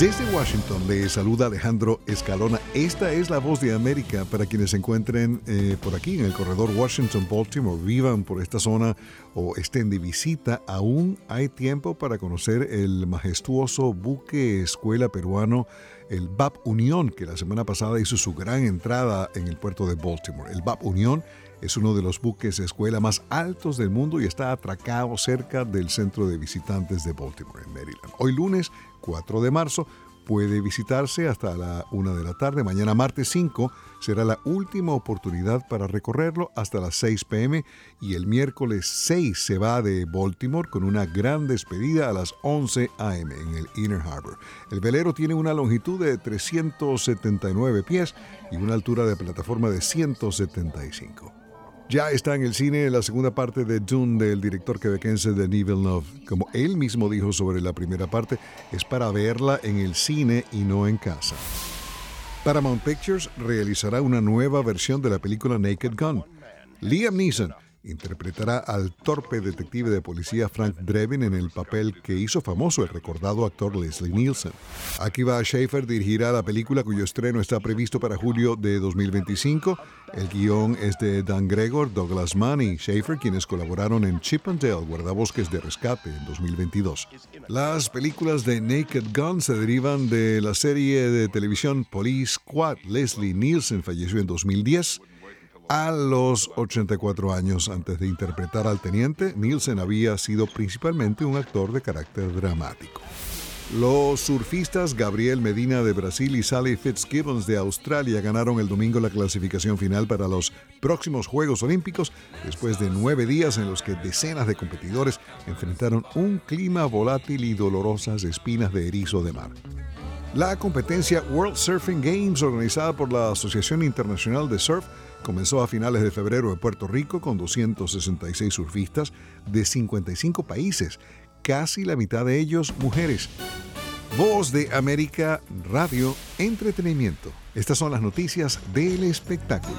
Desde Washington le saluda Alejandro Escalona. Esta es la voz de América para quienes se encuentren eh, por aquí en el corredor Washington-Baltimore, vivan por esta zona o estén de visita. Aún hay tiempo para conocer el majestuoso buque escuela peruano, el BAP Unión, que la semana pasada hizo su gran entrada en el puerto de Baltimore. El BAP Unión es uno de los buques escuela más altos del mundo y está atracado cerca del centro de visitantes de Baltimore, en Maryland. Hoy lunes 4 de marzo puede visitarse hasta la 1 de la tarde. Mañana martes 5 será la última oportunidad para recorrerlo hasta las 6 pm y el miércoles 6 se va de Baltimore con una gran despedida a las 11 am en el Inner Harbor. El velero tiene una longitud de 379 pies y una altura de plataforma de 175. Ya está en el cine la segunda parte de Dune del director quebequense Denis Villeneuve. Como él mismo dijo sobre la primera parte, es para verla en el cine y no en casa. Paramount Pictures realizará una nueva versión de la película Naked Gun. Liam Neeson interpretará al torpe detective de policía Frank Drebin en el papel que hizo famoso el recordado actor Leslie Nielsen. Akiva Schaefer dirigirá la película cuyo estreno está previsto para julio de 2025. El guion es de Dan Gregor, Douglas Mann y Schaefer, quienes colaboraron en Chip and Dale, Guardabosques de Rescate, en 2022. Las películas de Naked Gun se derivan de la serie de televisión Police Squad. Leslie Nielsen falleció en 2010 a los 84 años antes de interpretar al teniente, Nielsen había sido principalmente un actor de carácter dramático. Los surfistas Gabriel Medina de Brasil y Sally Fitzgibbons de Australia ganaron el domingo la clasificación final para los próximos Juegos Olímpicos después de nueve días en los que decenas de competidores enfrentaron un clima volátil y dolorosas espinas de erizo de mar. La competencia World Surfing Games organizada por la Asociación Internacional de Surf Comenzó a finales de febrero en Puerto Rico con 266 surfistas de 55 países, casi la mitad de ellos mujeres. Voz de América Radio Entretenimiento. Estas son las noticias del espectáculo.